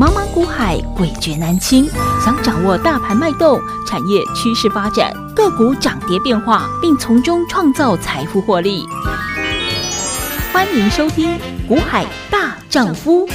茫茫股海，诡谲难清。想掌握大盘脉动、产业趋势发展、个股涨跌变化，并从中创造财富获利，欢迎收听《股海大丈夫》。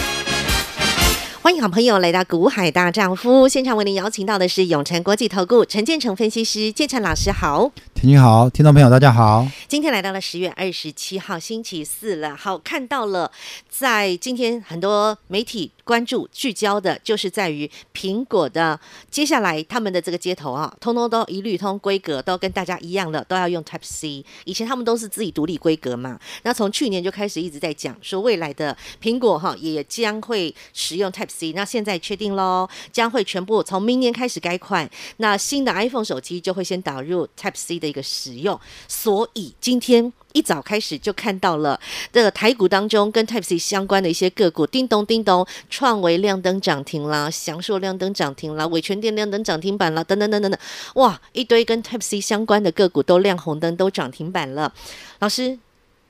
欢迎好朋友来到《股海大丈夫》现场，为您邀请到的是永诚国际投顾陈建成分析师，建成老师好。听你好，听众朋友大家好。今天来到了十月二十七号星期四了，好，看到了，在今天很多媒体关注聚焦的，就是在于苹果的接下来他们的这个接头啊，通通都一律通规格都跟大家一样了，都要用 Type C。以前他们都是自己独立规格嘛，那从去年就开始一直在讲说未来的苹果哈也将会使用 Type C，那现在确定喽，将会全部从明年开始改款，那新的 iPhone 手机就会先导入 Type C 的一个使用，所以今天一早开始就看到了这个台股当中跟 Type C 相关的一些个股，叮咚叮咚，创维亮灯涨停啦，祥硕亮灯涨停啦，伟诠电亮灯涨停板啦，等等等等等，哇，一堆跟 Type C 相关的个股都亮红灯，都涨停板了。老师，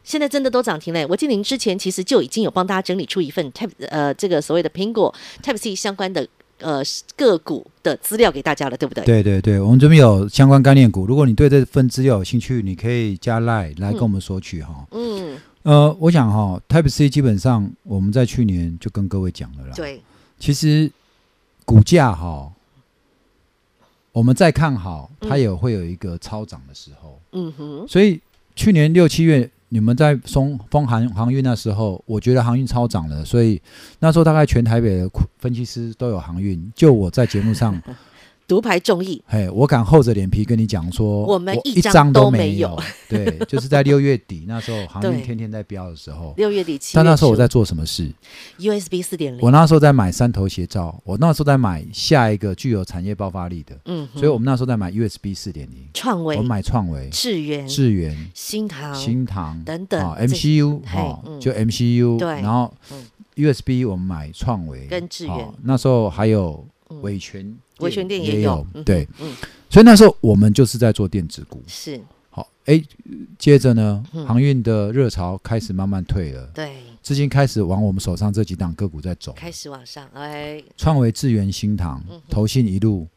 现在真的都涨停嘞！我记得您之前其实就已经有帮大家整理出一份 Type 呃这个所谓的苹果 Type C 相关的。呃，个股的资料给大家了，对不对？对对对，我们这边有相关概念股。如果你对这份资料有兴趣，你可以加 Line 来跟我们索取哈。嗯，呃，我想哈，Type C 基本上我们在去年就跟各位讲了啦。对，其实股价哈，我们再看好，它也会有一个超涨的时候。嗯哼，所以去年六七月。你们在松丰航航运那时候，我觉得航运超涨了，所以那时候大概全台北的分析师都有航运，就我在节目上。独排众议，嘿，我敢厚着脸皮跟你讲说，我们一张都没有。对，就是在六月底那时候，航运天天在飙的时候，六月底七。但那时候我在做什么事？USB 四点零。我那时候在买三头斜照，我那时候在买下一个具有产业爆发力的，嗯，所以我们那时候在买 USB 四点零，创维，我买创维、智源、智源、新唐、新唐。等等，MCU 哈，就 MCU，对，然后 USB 我们买创维。跟智源，那时候还有伟诠。维权店也有，对，所以那时候我们就是在做电子股，是。好，哎，接着呢，航运的热潮开始慢慢退了，对，资金开始往我们手上这几档个股在走，开始往上，哎，创维、智源、新塘，投信一路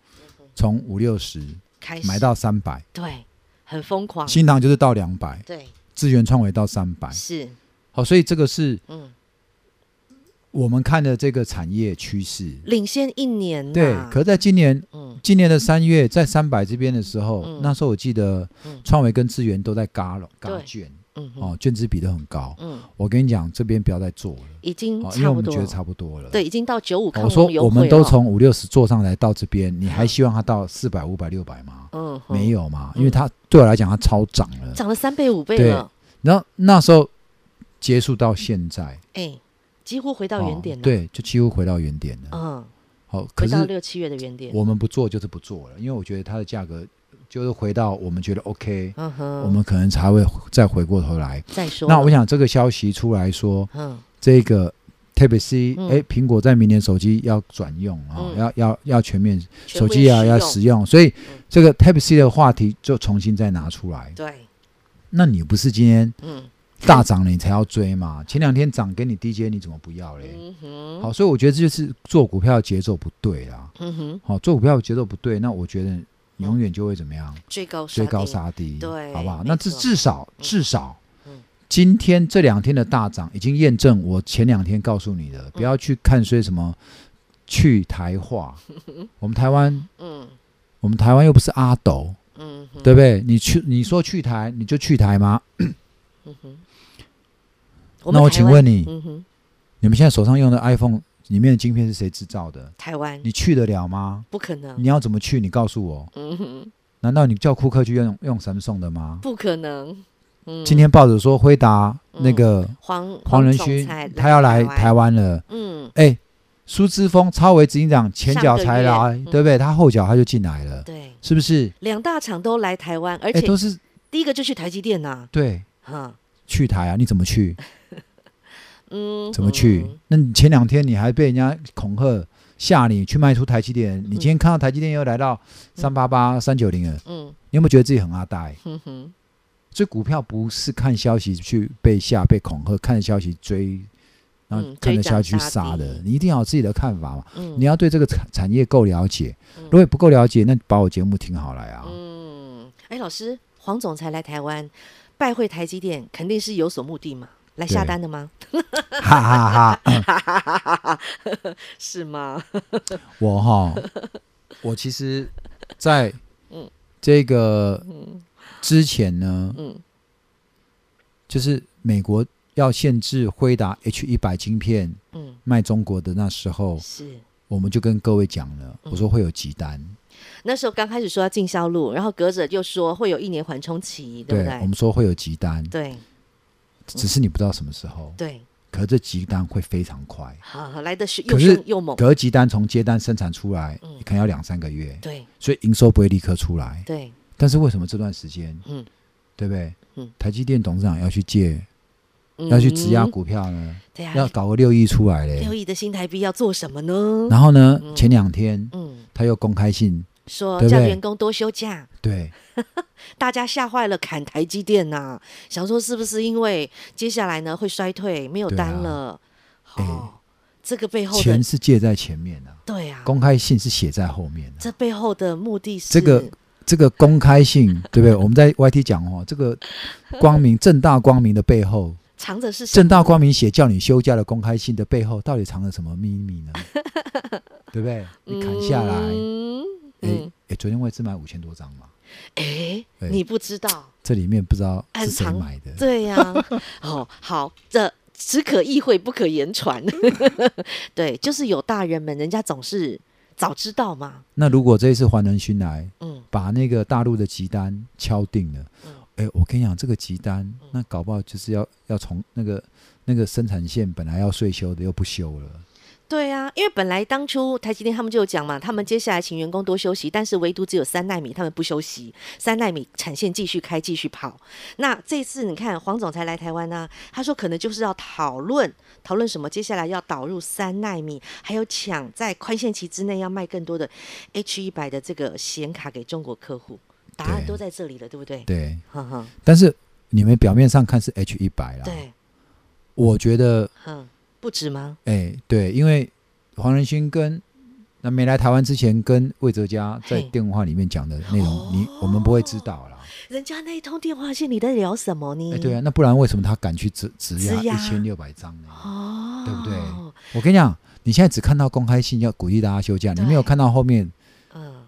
从五六十开始买到三百，对，很疯狂，新塘就是到两百，对，智源、创维到三百，是。好，所以这个是嗯。我们看的这个产业趋势。领先一年，啊，对。可是在今年，嗯，今年的三月，在三百这边的时候，嗯，那时候我记得，创维跟资源都在嘎了，嘎卷，嗯，哦，卷资比都很高，嗯。我跟你讲，这边不要再做了，已经差不多，因为我们觉得差不多了，对，已经到九五。我说我们都从五六十做上来到这边，你还希望它到四百、五百、六百吗？嗯，没有嘛，因为它对我来讲，它超涨了，涨了三倍、五倍了。然后那时候结束到现在，哎。几乎回到原点了，对，就几乎回到原点了。嗯，好，回到六七月的原点。我们不做就是不做了，因为我觉得它的价格就是回到我们觉得 OK，嗯哼，我们可能才会再回过头来。再说。那我想这个消息出来说，嗯，这个 Type C，哎，苹果在明年手机要转用啊，要要要全面手机要要使用，所以这个 Type C 的话题就重新再拿出来。对，那你不是今天嗯？大涨了，你才要追嘛？前两天涨给你低接，你怎么不要嘞？好，所以我觉得这就是做股票的节奏不对啦。嗯哼。好，做股票的节奏不对，那我觉得永远就会怎么样？追高追高杀低，对，好不好？那这至少至少，今天这两天的大涨已经验证我前两天告诉你的，不要去看说什么去台化。我们台湾，嗯，我们台湾又不是阿斗，嗯，对不对？你去你说去台，你就去台吗？嗯哼。那我请问你，嗯、你们现在手上用的 iPhone 里面的晶片是谁制造的？台湾。你去得了吗？不可能。你要怎么去？你告诉我。嗯哼。难道你叫库克去用用 Samsung 的吗？不可能。嗯、今天报纸说辉达那个黄黄仁勋他要来台湾了。嗯。哎，苏之峰超微执行长前脚才来，对不对？他后脚他就进来了。对。是不是？两大厂都来台湾，而且都是第一个就去台积电呐。对。哈。去台啊？你怎么去？嗯，怎么去？那你前两天你还被人家恐吓吓你去卖出台积电，你今天看到台积电又来到三八八、三九零了，嗯，你有没有觉得自己很阿呆？嗯哼，所以股票不是看消息去被吓、被恐吓，看消息追然后看着下去杀的，你一定要有自己的看法嘛。你要对这个产产业够了解，如果不够了解，那把我节目听好了啊。嗯，哎，老师，黄总裁来台湾拜会台积电，肯定是有所目的嘛？来下单的吗？哈哈哈，是吗？我哈，我其实在这个之前呢，嗯就是美国要限制辉达 H 一百晶片卖中国的那时候，是我们就跟各位讲了，我说会有急单。那时候刚开始说要进销路，然后隔着就说会有一年缓冲期，对不对？我们说会有急单，对。只是你不知道什么时候，对。可是这急单会非常快，好来的是又凶又猛。隔急单从接单生产出来，可能要两三个月，对。所以营收不会立刻出来，对。但是为什么这段时间，嗯，对不对？嗯，台积电董事长要去借，要去质押股票呢？对呀，要搞个六亿出来嘞。六亿的新台币要做什么呢？然后呢，前两天，嗯，他又公开信。说叫员工多休假，对，大家吓坏了，砍台积电呐、啊，想说是不是因为接下来呢会衰退，没有单了？啊、哦，欸、这个背后钱是借在前面的、啊，对啊，公开信是写在后面的，这背后的目的是这个这个公开信，对不对？我们在 YT 讲哦，这个光明 正大光明的背后藏着是？正大光明写叫你休假的公开信的背后，到底藏着什么秘密呢？对不对？你砍下来。嗯哎哎，昨天外资买五千多张嘛？哎，你不知道？这里面不知道是谁买的？对呀。哦，好，这只可意会不可言传。对，就是有大人们，人家总是早知道嘛。那如果这一次黄仁勋来，嗯，把那个大陆的集单敲定了，哎，我跟你讲，这个集单，那搞不好就是要要从那个那个生产线本来要税修的又不修了。对啊，因为本来当初台积电他们就有讲嘛，他们接下来请员工多休息，但是唯独只有三纳米他们不休息，三纳米产线继续开继续跑。那这次你看黄总裁来台湾呢、啊，他说可能就是要讨论讨论什么，接下来要导入三纳米，还有抢在宽限期之内要卖更多的 H 一百的这个显卡给中国客户，答案都在这里了，对，不对？对，但是你们表面上看是 H 一百啦，对，我觉得，不止吗？哎，对，因为黄仁勋跟那没来台湾之前，跟魏哲家在电话里面讲的内容，你我们不会知道啦。人家那一通电话线，你在聊什么呢？哎，对啊，那不然为什么他敢去质质押一千六百张呢？哦，对不对？我跟你讲，你现在只看到公开信要鼓励大家休假，你没有看到后面，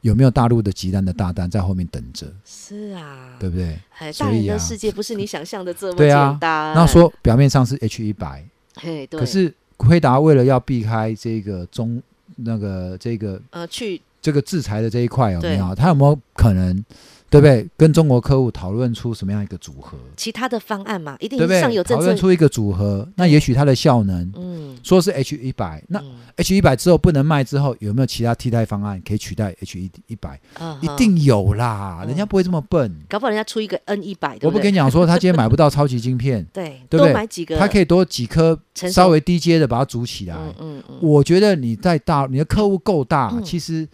有没有大陆的急单的大单在后面等着？是啊，对不对？大人的世界不是你想象的这么简单。那说表面上是 H 一百。嘿，对。可是辉达为了要避开这个中那个这个呃去这个制裁的这一块有没有？他有没有可能？对不对？跟中国客户讨论出什么样一个组合？其他的方案嘛，一定上有政策。讨论出一个组合，那也许它的效能，嗯，说是 H 一百，那 H 一百之后不能卖之后，有没有其他替代方案可以取代 H 一一百？一定有啦，人家不会这么笨。搞不好人家出一个 N 一百，我不跟你讲说，他今天买不到超级晶片，对，对不对？多买几个，他可以多几颗稍微低阶的把它组起来。嗯嗯，我觉得你在大，你的客户够大，其实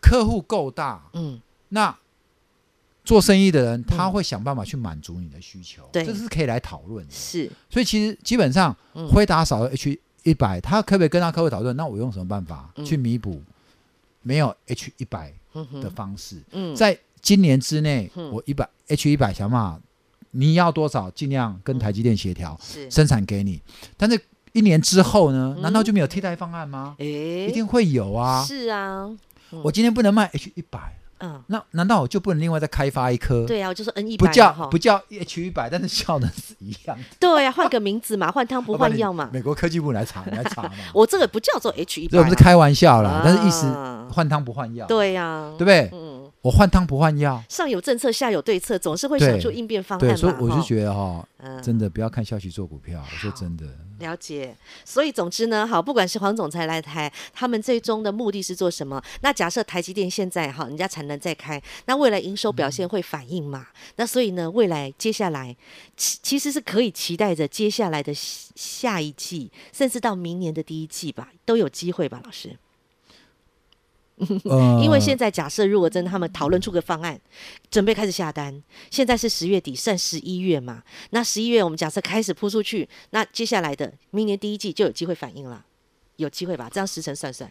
客户够大，嗯，那。做生意的人，他会想办法去满足你的需求，对，这是可以来讨论的。是，所以其实基本上，辉达少了 H 一百，他可不可以跟他客户讨论？那我用什么办法去弥补没有 H 一百的方式？在今年之内，我一百 H 一百想办法，你要多少，尽量跟台积电协调生产给你。但是一年之后呢？难道就没有替代方案吗？一定会有啊！是啊，我今天不能卖 H 一百。嗯，那难道我就不能另外再开发一颗？对啊，我就是 N 一百不叫不叫 H 一百，但是效能是一样的。对啊，换个名字嘛，换汤不换药嘛。美国科技部来查，来查嘛。我这个不叫做 H 一百，这不是开玩笑啦，但是意思换汤不换药。对呀，对不对？嗯，我换汤不换药。上有政策，下有对策，总是会想出应变方案嘛。对，所以我就觉得哈，嗯真的不要看消息做股票，我说真的。了解，所以总之呢，好，不管是黄总裁来台，他们最终的目的是做什么？那假设台积电现在哈，人家产能在开，那未来营收表现会反映嘛？嗯、那所以呢，未来接下来其其实是可以期待着接下来的下一季，甚至到明年的第一季吧，都有机会吧，老师。呃、因为现在假设如果真的他们讨论出个方案，准备开始下单，现在是十月底，算十一月嘛？那十一月我们假设开始铺出去，那接下来的明年第一季就有机会反应了，有机会吧？这样时辰算算，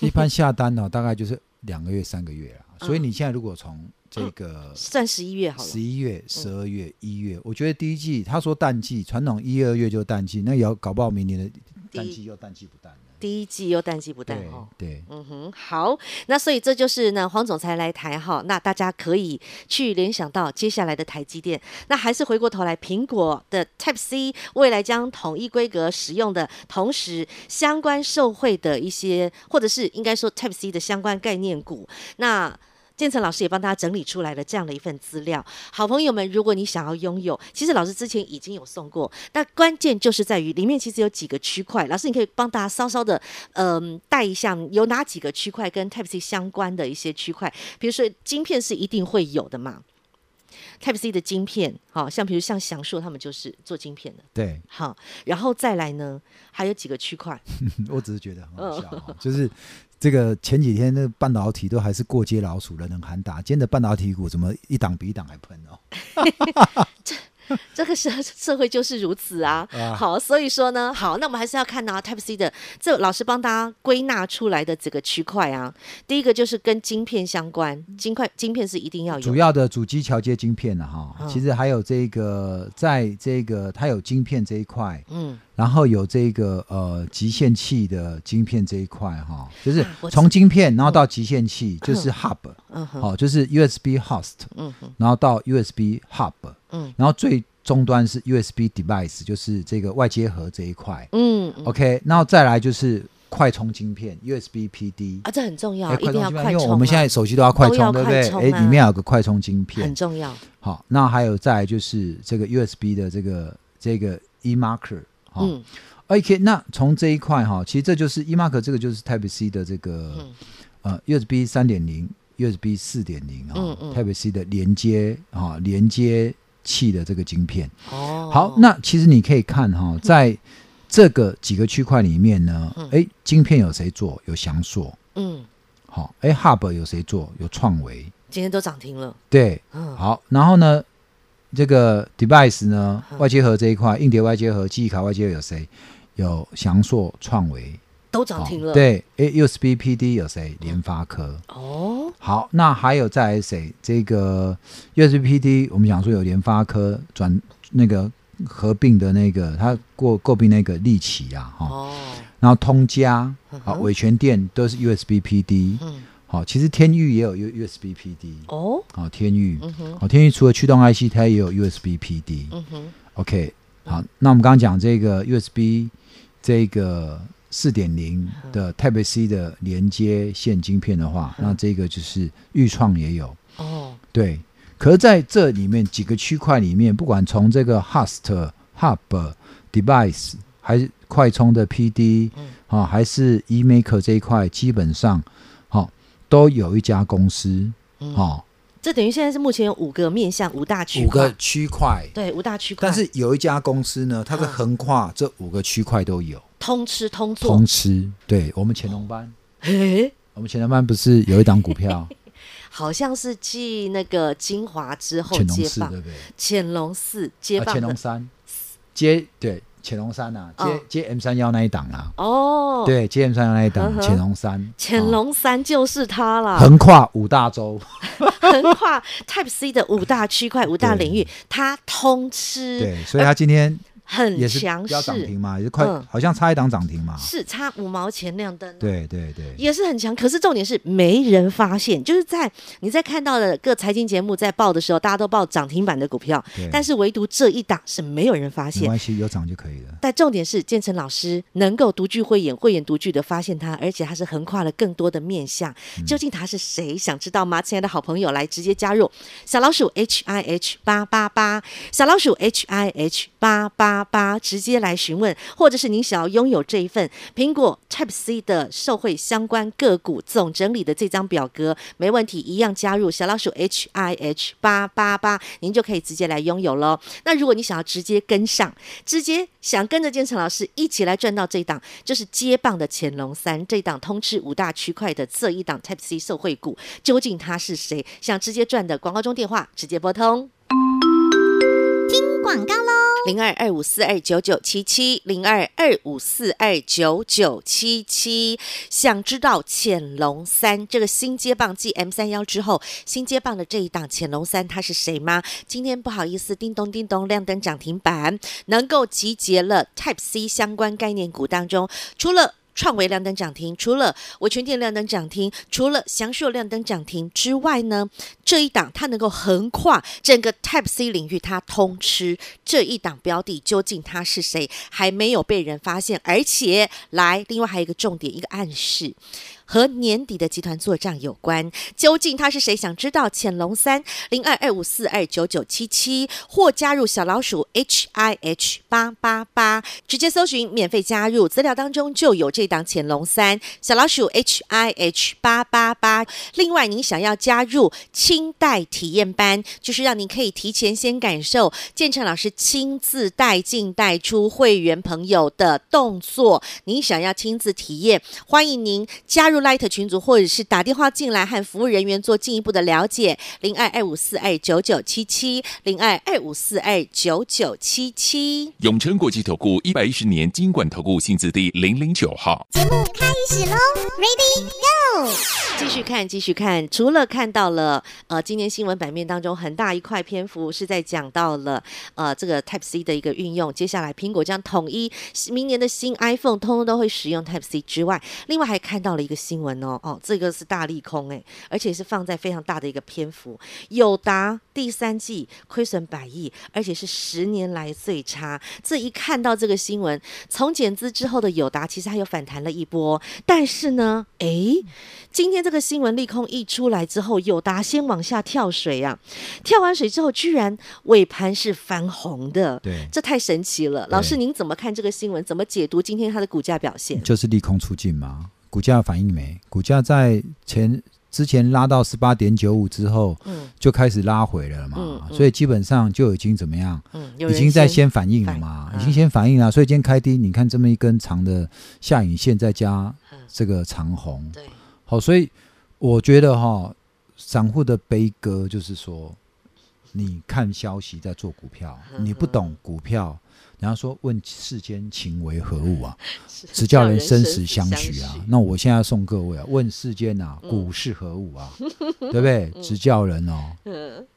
一般下单呢、哦，大概就是两个月、三个月啊。所以你现在如果从这个、嗯、算十一月好了，十一月、十二月、一月，我觉得第一季他说淡季，传统一二月就淡季，那也要搞不好明年的淡季又淡季不淡。第一季又淡季不淡哦，对，嗯哼，好，那所以这就是呢，黄总裁来台哈，那大家可以去联想到接下来的台积电，那还是回过头来，苹果的 Type C 未来将统一规格使用的同时，相关受惠的一些，或者是应该说 Type C 的相关概念股，那。建成老师也帮大家整理出来了这样的一份资料，好朋友们，如果你想要拥有，其实老师之前已经有送过，那关键就是在于里面其实有几个区块，老师你可以帮大家稍稍的嗯带一下，有哪几个区块跟 Type C 相关的一些区块，比如说晶片是一定会有的嘛，Type C 的晶片，好像比如像祥硕他们就是做晶片的，对，好，然后再来呢，还有几个区块，我只是觉得很好笑，哦，就是。这个前几天那半导体都还是过街老鼠，人人喊打。今天的半导体股怎么一档比一档还喷哦？这这个社社会就是如此啊。啊好，所以说呢，好，那我们还是要看到 Type C 的这老师帮大家归纳出来的这个区块啊。第一个就是跟晶片相关，晶块晶片是一定要有主要的主机桥接晶片的哈。其实还有这个，在这个它有晶片这一块，嗯。然后有这个呃集线器的晶片这一块哈，就是从晶片然后到集线器 就是 hub，嗯，好，就是 USB host，嗯，然后到 USB hub，嗯，然后最终端是 USB device，就是这个外接盒这一块，嗯，OK，然后再来就是快充晶片 USB PD 啊，这很重要，一定要快充，因为我们现在手机都要快充，对不对？哎，里面有个快充晶片，很重要。好，那还有再来就是这个 USB 的这个这个 eMarker。嗯，OK，那从这一块哈，其实这就是 eMark 这个就是 Type C 的这个、嗯、呃 USB 三点零、USB 四点零啊，Type C 的连接啊连接器的这个晶片。哦，好，那其实你可以看哈，在这个几个区块里面呢，哎、嗯，晶片有谁做？有翔硕。嗯，好，哎，Hub 有谁做？有创维。今天都涨停了。对，嗯，好，然后呢？这个 device 呢，外接盒这一块，硬碟外接盒、记忆卡外接盒有谁？有翔硕、创维都涨停了。对，USB PD 有谁？联发科。哦，好，那还有再来谁？这个 USB PD，我们讲说有联发科转那个合并的那个，它过购并那个力奇啊，哈。哦。然后通家啊，伟全电都是 USB PD。嗯。好，其实天域也有 U USB PD 哦。好，天域，好，天域除了驱动 IC，它也有 USB PD。嗯哼。OK，好，那我们刚刚讲这个 USB 这个四点零的 Type C 的连接线晶片的话，那这个就是钰创也有。哦。对，可是在这里面几个区块里面，不管从这个 Host、Hub、Device，还是快充的 PD，啊，还是 eMaker 这一块，基本上。都有一家公司，嗯、哦，这等于现在是目前有五个面向五大区块，五个区块，对，五大区块。但是有一家公司呢，它是横跨这五个区块都有，通吃通做，通吃。对我们乾隆班，嘿，我们乾隆班不是有一档股票，好像是继那个精华之后接棒，对不对？乾隆四接棒，乾隆三。接对。潜龙山呐，接接 M 三幺那一档啦。哦，对，接 M 三幺那一档，潜龙山，潜龙山就是它啦。横跨五大洲，横跨 Type C 的五大区块、五大领域，它通吃。对，所以它今天。很强势，要涨停嘛，也是快，嗯、好像差一档涨停嘛，是差五毛钱亮灯，对对对，也是很强。可是重点是没人发现，就是在你在看到的各财经节目在报的时候，大家都报涨停板的股票，但是唯独这一档是没有人发现。没关系，有涨就可以了。但重点是建成老师能够独具慧眼，慧眼独具的发现它，而且它是横跨了更多的面向。究竟他是谁？想知道吗？亲爱的好朋友，来直接加入小老鼠 H I H 八八八，小老鼠 H I H 八八。八，直接来询问，或者是您想要拥有这一份苹果 Type C 的受惠相关个股总整理的这张表格，没问题，一样加入小老鼠 H I H 八八八，您就可以直接来拥有喽。那如果你想要直接跟上，直接想跟着建成老师一起来赚到这一档，就是接棒的潜龙三这一档通吃五大区块的这一档 Type C 受惠股，究竟他是谁？想直接赚的广告中电话直接拨通。听广告喽，零二二五四二九九七七，零二二五四二九九七七。想知道潜龙三这个新接棒继 M 三幺之后，新接棒的这一档潜龙三他是谁吗？今天不好意思，叮咚叮咚亮灯涨停板，能够集结了 Type C 相关概念股当中，除了创维亮灯涨停，除了我全电亮灯涨停，除了祥硕亮灯涨停之外呢，这一档它能够横跨整个 Type C 领域，它通吃这一档标的，究竟它是谁？还没有被人发现，而且来，另外还有一个重点，一个暗示。和年底的集团作帐有关，究竟他是谁？想知道潜龙三零二二五四二九九七七，或加入小老鼠 H I H 八八八，直接搜寻免费加入，资料当中就有这档潜龙三小老鼠 H I H 八八八。另外，您想要加入亲带体验班，就是让您可以提前先感受建成老师亲自带进带出会员朋友的动作，您想要亲自体验，欢迎您加入。Light 群组，或者是打电话进来和服务人员做进一步的了解，零二二五四二九九七七，零二二五四二九九七七。永诚国际投顾一百一十年金管投顾新字第零零九号。节目开始喽，Ready Go！继续看，继续看。除了看到了呃，今年新闻版面当中很大一块篇幅是在讲到了呃这个 Type C 的一个运用，接下来苹果将统一明年的新 iPhone，通通都会使用 Type C 之外，另外还看到了一个新。闻哦哦，这个是大利空哎，而且是放在非常大的一个篇幅。友达第三季亏损百亿，而且是十年来最差。这一看到这个新闻，从减资之后的友达其实还有反弹了一波，但是呢，哎，今天这个新闻利空一出来之后，友达先往下跳水啊，跳完水之后居然尾盘是翻红的，对，这太神奇了。老师，您怎么看这个新闻？怎么解读今天它的股价表现？就是利空出尽吗？股价反应没？股价在前之前拉到十八点九五之后，嗯，就开始拉回了嘛，嗯嗯、所以基本上就已经怎么样？嗯，已经在先反应了嘛，已经先反应了。所以今天开低，你看这么一根长的下影线，再加这个长红，对，好，所以我觉得哈，散户的悲歌就是说，你看消息在做股票，你不懂股票。然后说，问世间情为何物啊？直叫人生死相许啊！那我现在送各位啊，问世间啊，股是何物啊？对不对？直叫人哦。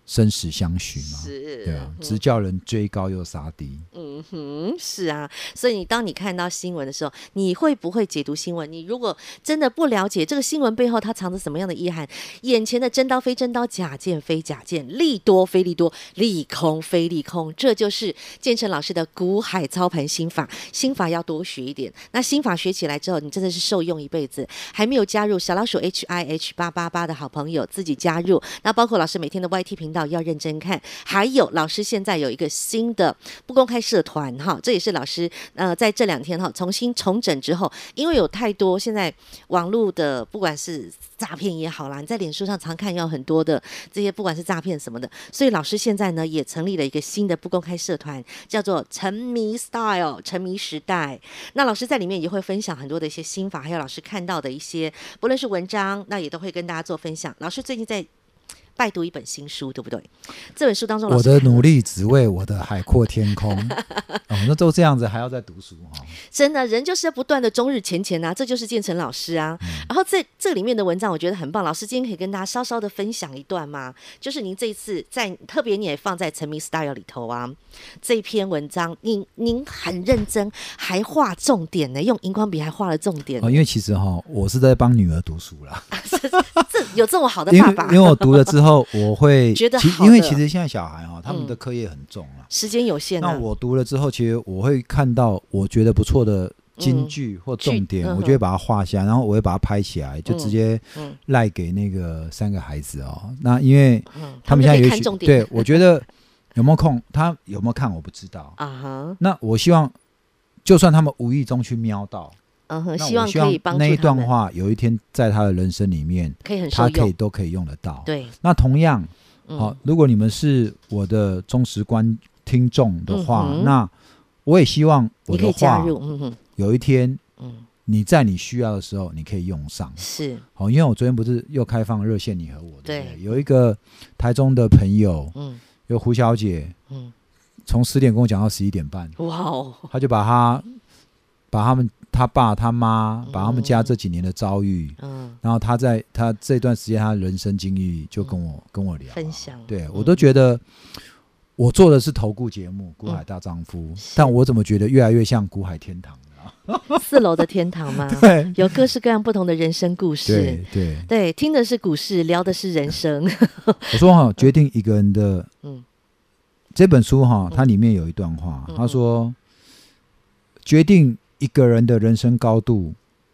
生死相许嘛，对啊，直叫人追高又杀低。嗯嗯哼，是啊，所以你当你看到新闻的时候，你会不会解读新闻？你如果真的不了解这个新闻背后它藏着什么样的意涵，眼前的真刀非真刀，假剑非假剑，利多非利多，利空非利空，这就是建成老师的股海操盘心法。心法要多学一点，那心法学起来之后，你真的是受用一辈子。还没有加入小老鼠 H I H 八八八的好朋友，自己加入。那包括老师每天的 Y T 频道。要认真看，还有老师现在有一个新的不公开社团哈，这也是老师呃在这两天哈重新重整之后，因为有太多现在网络的不管是诈骗也好啦，你在脸书上常看有很多的这些不管是诈骗什么的，所以老师现在呢也成立了一个新的不公开社团，叫做沉迷 Style 沉迷时代。那老师在里面也会分享很多的一些心法，还有老师看到的一些不论是文章，那也都会跟大家做分享。老师最近在。拜读一本新书，对不对？这本书当中，我的努力只为我的海阔天空。哦，那都这样子，还要再读书哈？真的，人就是要不断的终日前前啊，这就是建成老师啊。嗯、然后这这里面的文章，我觉得很棒。老师今天可以跟大家稍稍的分享一段吗？就是您这一次在特别你也放在沉迷 style 里头啊，这一篇文章，您您很认真，还画重点呢，用荧光笔还画了重点。哦，因为其实哈，我是在帮女儿读书啦。这有这么好的爸爸？因为我读了之后。后我会觉得，因为其实现在小孩哈，他们的课业很重啊，时间有限。那我读了之后，其实我会看到我觉得不错的金句或重点，我就会把它画下，然后我会把它拍起来，就直接赖给那个三个孩子哦。那因为他们现在有对，我觉得有没有空？他有没有看？我不知道 啊哈。那我希望，就算他们无意中去瞄到，嗯哼，希望可以帮助那一段话，有一天在他的人生里面，可以很他可以都可以用得到。对。那同样，好、嗯，如果你们是我的忠实观听众的话，嗯、那我也希望我的话，嗯哼，有一天，嗯。你在你需要的时候，你可以用上。是，好，因为我昨天不是又开放热线你和我，对，对，有一个台中的朋友，嗯，有胡小姐，嗯，从十点跟我讲到十一点半，哇哦，他就把他把他们他爸他妈把他们家这几年的遭遇，嗯，然后他在他这段时间他人生经历就跟我、嗯、跟我聊分享，对、嗯、我都觉得我做的是投顾节目《股海大丈夫》嗯，但我怎么觉得越来越像《股海天堂》？四楼的天堂吗？对，有各式各样不同的人生故事。对对。对，听的是股市，聊的是人生。我说哈，决定一个人的，嗯，这本书哈，它里面有一段话，他说，决定一个人的人生高度，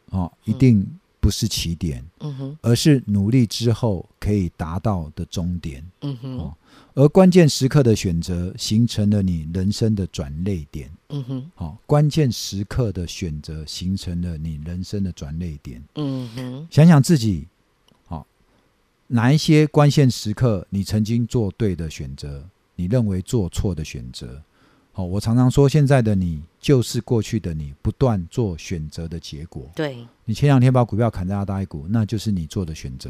哦，一定不是起点，嗯哼，而是努力之后可以达到的终点，嗯哼。而关键时刻的选择，形成了你人生的转捩点。嗯哼，好，关键时刻的选择，形成了你人生的转捩点。嗯哼，想想自己，好，哪一些关键时刻你曾经做对的选择，你认为做错的选择？好，我常常说，现在的你就是过去的你不断做选择的结果。对，你前两天把股票砍在阿大一股，那就是你做的选择。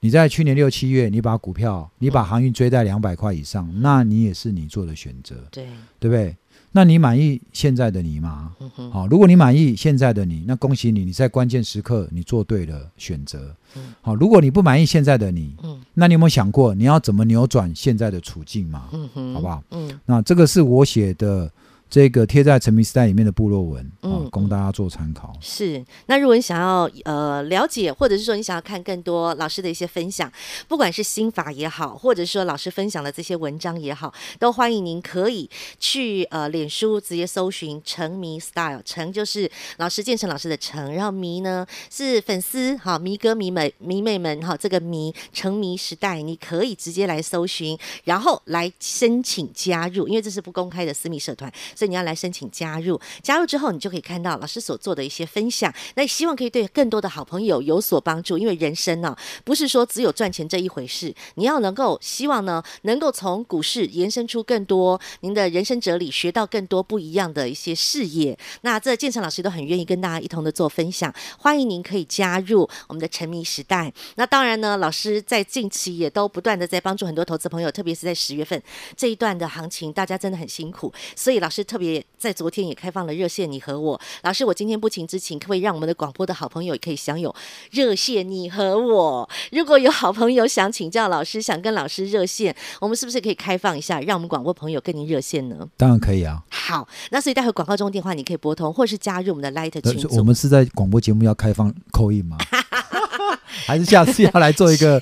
你在去年六七月，你把股票，你把航运追在两百块以上，那你也是你做的选择。对，对不对？那你满意现在的你吗？好，如果你满意现在的你，那恭喜你，你在关键时刻你做对了选择。好，如果你不满意现在的你，那你有没有想过你要怎么扭转现在的处境嘛？好不好？那这个是我写的。这个贴在沉迷时代里面的部落文，嗯、啊，供大家做参考。是，那如果你想要呃了解，或者是说你想要看更多老师的一些分享，不管是心法也好，或者说老师分享的这些文章也好，都欢迎您可以去呃脸书直接搜寻“沉迷 style”，沉就是老师建成老师的沉，然后迷呢是粉丝哈迷哥迷妹迷妹们哈这个迷沉迷时代，你可以直接来搜寻，然后来申请加入，因为这是不公开的私密社团。所以你要来申请加入，加入之后你就可以看到老师所做的一些分享。那希望可以对更多的好朋友有所帮助，因为人生呢、不是说只有赚钱这一回事。你要能够希望呢，能够从股市延伸出更多您的人生哲理，学到更多不一样的一些视野。那这建成老师都很愿意跟大家一同的做分享，欢迎您可以加入我们的沉迷时代。那当然呢，老师在近期也都不断的在帮助很多投资朋友，特别是在十月份这一段的行情，大家真的很辛苦，所以老师。特别在昨天也开放了热线，你和我老师，我今天不情之请，可不可以让我们的广播的好朋友也可以享有热线？你和我，如果有好朋友想请教老师，想跟老师热线，我们是不是可以开放一下，让我们广播朋友跟您热线呢？当然可以啊。好，那所以待会广告中电话你可以拨通，或是加入我们的 Light 群组。我们是在广播节目要开放 call in 吗？还是下次要来做一个？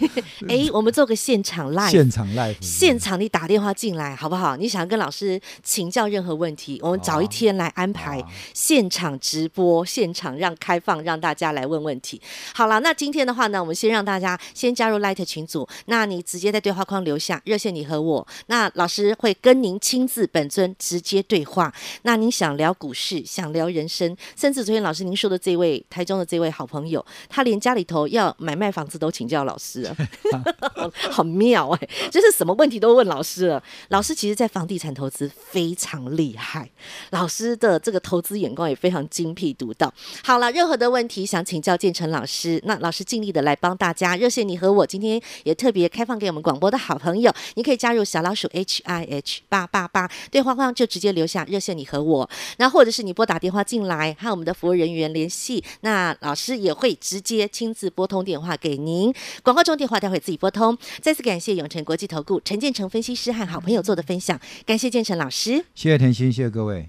哎，我们做个现场 live，现场 live，现场你打电话进来好不好？你想要跟老师请教任何问题，我们找一天来安排现场直播，现场让开放让大家来问问题。好了，那今天的话呢，我们先让大家先加入 Light 群组，那你直接在对话框留下热线你和我，那老师会跟您亲自本尊直接对话。那您想聊股市，想聊人生，甚至昨天老师您说的这位台中的这位好朋友，他连家里头要买卖房子都请教老师啊，好妙哎、就是什么问题都问老师了。老师其实，在房地产投资非常厉害，老师的这个投资眼光也非常精辟独到。好了，任何的问题想请教建成老师，那老师尽力的来帮大家。热线你和我今天也特别开放给我们广播的好朋友，你可以加入小老鼠 H I H 八八八，对话框就直接留下热线你和我，那或者是你拨打电话进来和我们的服务人员联系，那老师也会直接亲自拨通电话给您。广告中电话待会自己拨通。再次感谢永诚国际投顾陈建成分析师和好朋友做的分享，感谢建成老师，谢谢甜心，谢谢各位。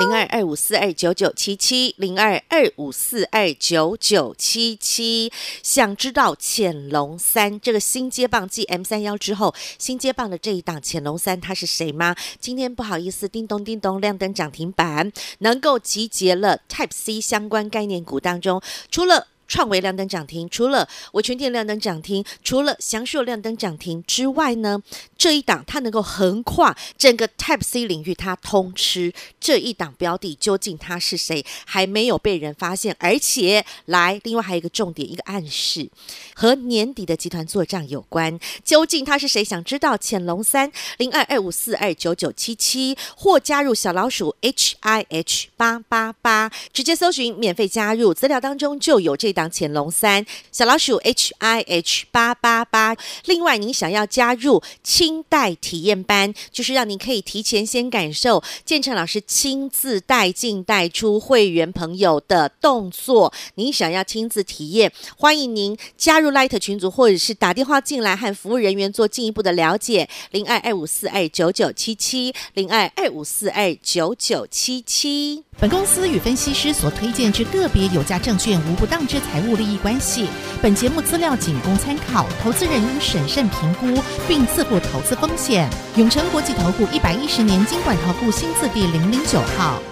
零二二五四二九九七七，零二二五四二九九七七。想知道潜龙三这个新接棒继 M 三幺之后，新接棒的这一档潜龙三他是谁吗？今天不好意思，叮咚叮咚亮灯涨停板，能够集结了 Type C 相关概念股当中，除了创维亮灯涨停，除了我全电亮灯涨停，除了祥硕亮灯涨停之外呢，这一档它能够横跨整个 Type C 领域，它通吃这一档标的，究竟它是谁？还没有被人发现，而且来，另外还有一个重点，一个暗示，和年底的集团作战有关。究竟他是谁？想知道？潜龙三零二二五四二九九七七，或加入小老鼠 H I H 八八八，直接搜寻免费加入，资料当中就有这档潜龙三小老鼠 H I H 八八八。另外，您想要加入亲带体验班，就是让您可以提前先感受建成老师亲自带进带出会员朋友的动作。您想要亲自体验，欢迎您加入 Light 群组，或者是打电话进来和服务人员做进一步的了解。零二二五四二九九七七，零二二五四二九九七七。本公司与分析师所推荐之个别有价证券无不当之财务利益关系。本节目资料仅供参考，投资人应审慎评估并自负投资风险。永诚国际投顾一百一十年金管投顾新字第零零九号。